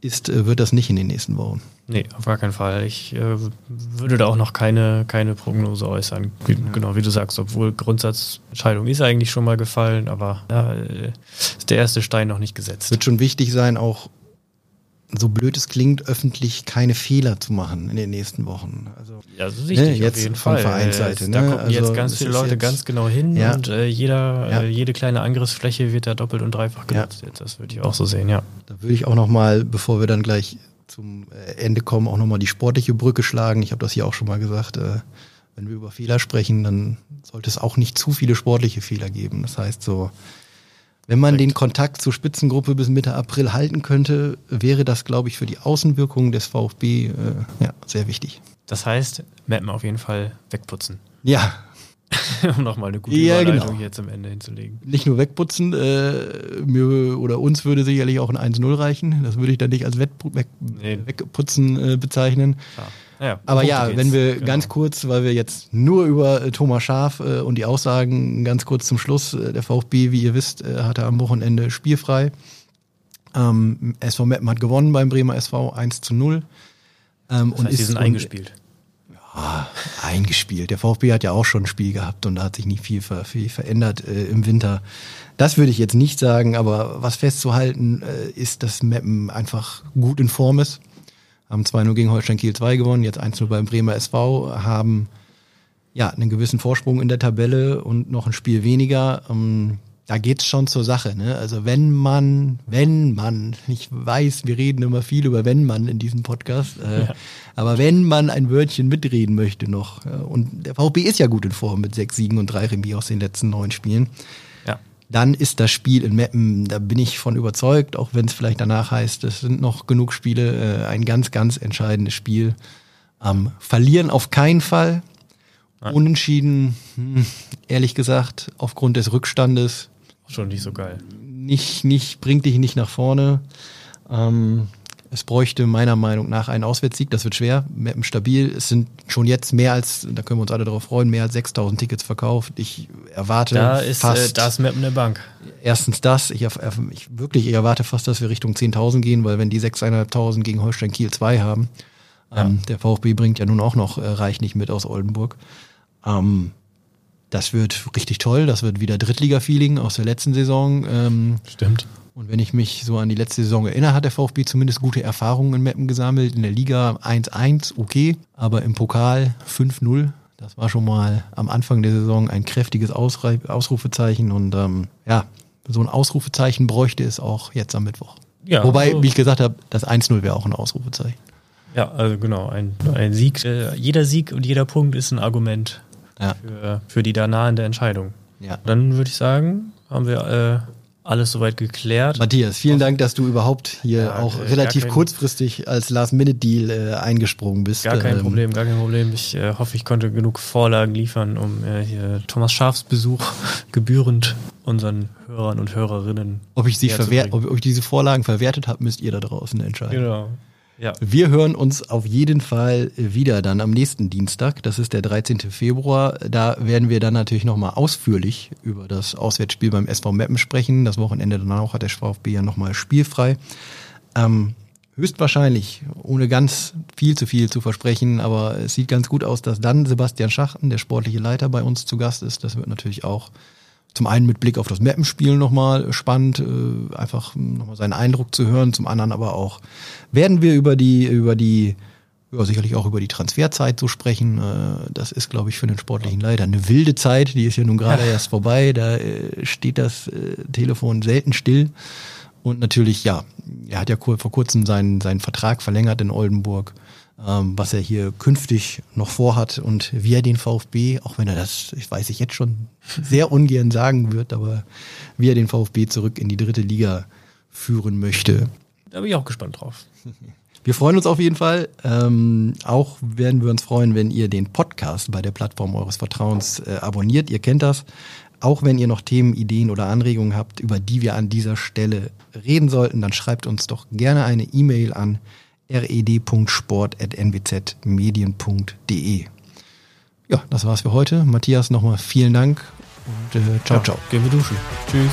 ist, äh, wird das nicht in den nächsten Wochen. Nee, auf gar keinen Fall. Ich äh, würde da auch noch keine, keine Prognose äußern. Wie, Genau, wie du sagst, obwohl Grundsatzentscheidung ist eigentlich schon mal gefallen, aber ja, äh, ist der erste Stein noch nicht Es gesetzt. wird schon wichtig sein, auch so blöd es klingt, öffentlich keine Fehler zu machen in den nächsten Wochen. Also Ja, so Ne, jetzt auf jeden von Fall. Vereinsseite, Äh, Da ne? gucken Also, jetzt ganz viele Leute ganz genau hin Ja. und äh, jeder, Ja. äh, jede kleine Angriffsfläche wird da doppelt und dreifach Ja. genutzt. Jetzt, das würde ich auch so sehen, ja. Da würde ich auch noch mal, bevor wir dann gleich zum äh, Ende kommen, auch noch mal die sportliche Brücke schlagen. Ich habe das hier auch schon mal gesagt. Äh, wenn wir über Fehler sprechen, dann sollte es auch nicht zu viele sportliche Fehler geben. Das heißt so, wenn man den Kontakt zur Spitzengruppe bis Mitte April halten könnte, wäre das, glaube ich, für die Außenwirkung des VfB äh, ja, sehr wichtig. Das heißt, Mappen auf jeden Fall wegputzen. Ja, um nochmal eine gute Ja, Überleitung genau. hier zum Ende hinzulegen. nicht nur wegputzen, äh, mir oder uns würde sicherlich auch ein 1-0 reichen. Das würde ich dann nicht als Wettpu weg, Nee. Wegputzen äh, bezeichnen. Ja. Ja, Aber ja, geht's. wenn wir Genau. ganz kurz, weil wir jetzt nur über äh, Thomas Schaf äh, und die Aussagen ganz kurz zum Schluss, äh, der VfB, wie ihr wisst, äh, hatte am Wochenende spielfrei. Ähm, SV Meppen hat gewonnen beim Bremer SV 1 zu 0. Ähm, Das heißt, die sind und- eingespielt. eingespielt. Der VfB hat ja auch schon ein Spiel gehabt und da hat sich nicht viel, ver viel verändert äh, im Winter. Das würde ich jetzt nicht sagen, aber was festzuhalten äh, ist, dass Meppen einfach gut in Form ist. Haben 2-0 gegen Holstein Kiel 2 gewonnen, jetzt 1-0 beim Bremer SV, haben ja einen gewissen Vorsprung in der Tabelle und noch ein Spiel weniger. Ähm, da geht's schon zur Sache. Ne? Also wenn man, wenn man, ich weiß, wir reden immer viel über wenn man in diesem Podcast, äh, aber wenn man ein Wörtchen mitreden möchte noch, äh, und der VfB ist ja gut in Form mit sechs Siegen und drei Remis aus den letzten neun Spielen, Ja. Dann ist das Spiel in Meppen, da bin ich von überzeugt, auch wenn es vielleicht danach heißt, es sind noch genug Spiele, äh, ein ganz, ganz entscheidendes Spiel. Ähm, verlieren auf keinen Fall. Unentschieden, hm, ehrlich gesagt, aufgrund des Rückstandes Schon nicht so geil. nicht, nicht, bringt dich nicht nach vorne. Ähm, es bräuchte meiner Meinung nach einen Auswärtssieg, das wird schwer. Meppen stabil. Es sind schon jetzt mehr als, da können wir uns alle darauf freuen, mehr als 6000 Tickets verkauft. Ich erwarte Da ist, fast äh, da ist Mappen eine Bank. erstens das, ich, ich wirklich, ich erwarte fast, dass wir Richtung 10.000 gehen, weil wenn die 6.500 gegen Holstein Kiel 2 haben, ähm, der VfB bringt ja nun auch noch äh, reichlich mit aus Oldenburg. Ähm, das wird richtig toll, das wird wieder Drittliga-Feeling aus der letzten Saison. Ähm, Stimmt. Und wenn ich mich so an die letzte Saison erinnere, hat der VfB zumindest gute Erfahrungen in Meppen gesammelt. In der Liga 1-1, okay, aber im Pokal 5-0. Das war schon mal am Anfang der Saison ein kräftiges Ausrufezeichen. Und ähm, ja, so ein Ausrufezeichen bräuchte es auch jetzt am Mittwoch. Ja, Wobei, also- wie ich gesagt habe, das 1-0 wäre auch ein Ausrufezeichen. Ja, also genau, ein, ein Sieg. Äh, jeder Sieg und jeder Punkt ist ein Argument Ja. für, für die da nahende Entscheidung. ja. Dann würde ich sagen, haben wir äh, alles soweit geklärt. Matthias, vielen Dank, dass du überhaupt hier Ja, auch relativ kein- kurzfristig als Last-Minute-Deal äh, eingesprungen bist. Gar kein Ähm, Problem, gar kein Problem. Ich äh, hoffe, ich konnte genug Vorlagen liefern, um äh, hier Thomas Schafs Besuch gebührend unseren Hörern und Hörerinnen. Ob ich, sie verwer bringen. ob ich diese Vorlagen verwertet habe, müsst ihr da draußen entscheiden. Genau. Ja. Wir hören uns auf jeden Fall wieder dann am nächsten Dienstag. Das ist der 13. Februar. Da werden wir dann natürlich nochmal ausführlich über das Auswärtsspiel beim SV Meppen sprechen. Das Wochenende danach hat der VfB ja nochmal spielfrei. Ähm, höchstwahrscheinlich, ohne ganz viel zu viel zu versprechen, aber es sieht ganz gut aus, dass dann Sebastian Schachten, der sportliche Leiter, bei uns zu Gast ist. Das wird natürlich auch zum einen mit Blick auf das Mappenspiel nochmal spannend, äh, einfach nochmal seinen Eindruck zu hören, zum anderen aber auch werden wir über die, über die, ja, sicherlich auch über die Transferzeit so sprechen. Äh, das ist, glaube ich, für den sportlichen Leiter eine wilde Zeit, die ist ja nun gerade erst vorbei, da äh, steht das äh, Telefon selten still. Und natürlich, ja, er hat ja vor kurzem seinen, seinen Vertrag verlängert in Oldenburg. Ähm, was er hier künftig noch vorhat und wie er den VfB, auch wenn er das, ich weiß ich jetzt schon sehr ungern sagen wird, aber wie er den VfB zurück in die dritte Liga führen möchte. Da bin ich auch gespannt drauf. Wir freuen uns auf jeden Fall. Ähm, auch werden wir uns freuen, wenn ihr den Podcast bei der Plattform eures Vertrauens äh, abonniert. Ihr kennt das. Auch wenn ihr noch Themen, Ideen oder Anregungen habt, über die wir an dieser Stelle reden sollten, dann schreibt uns doch gerne eine E-Mail an red.sport.nwzmedien.de. Ja, das war's für heute. Matthias, nochmal vielen Dank und äh, ciao, Ja, ciao. Gehen wir duschen. Tschüss.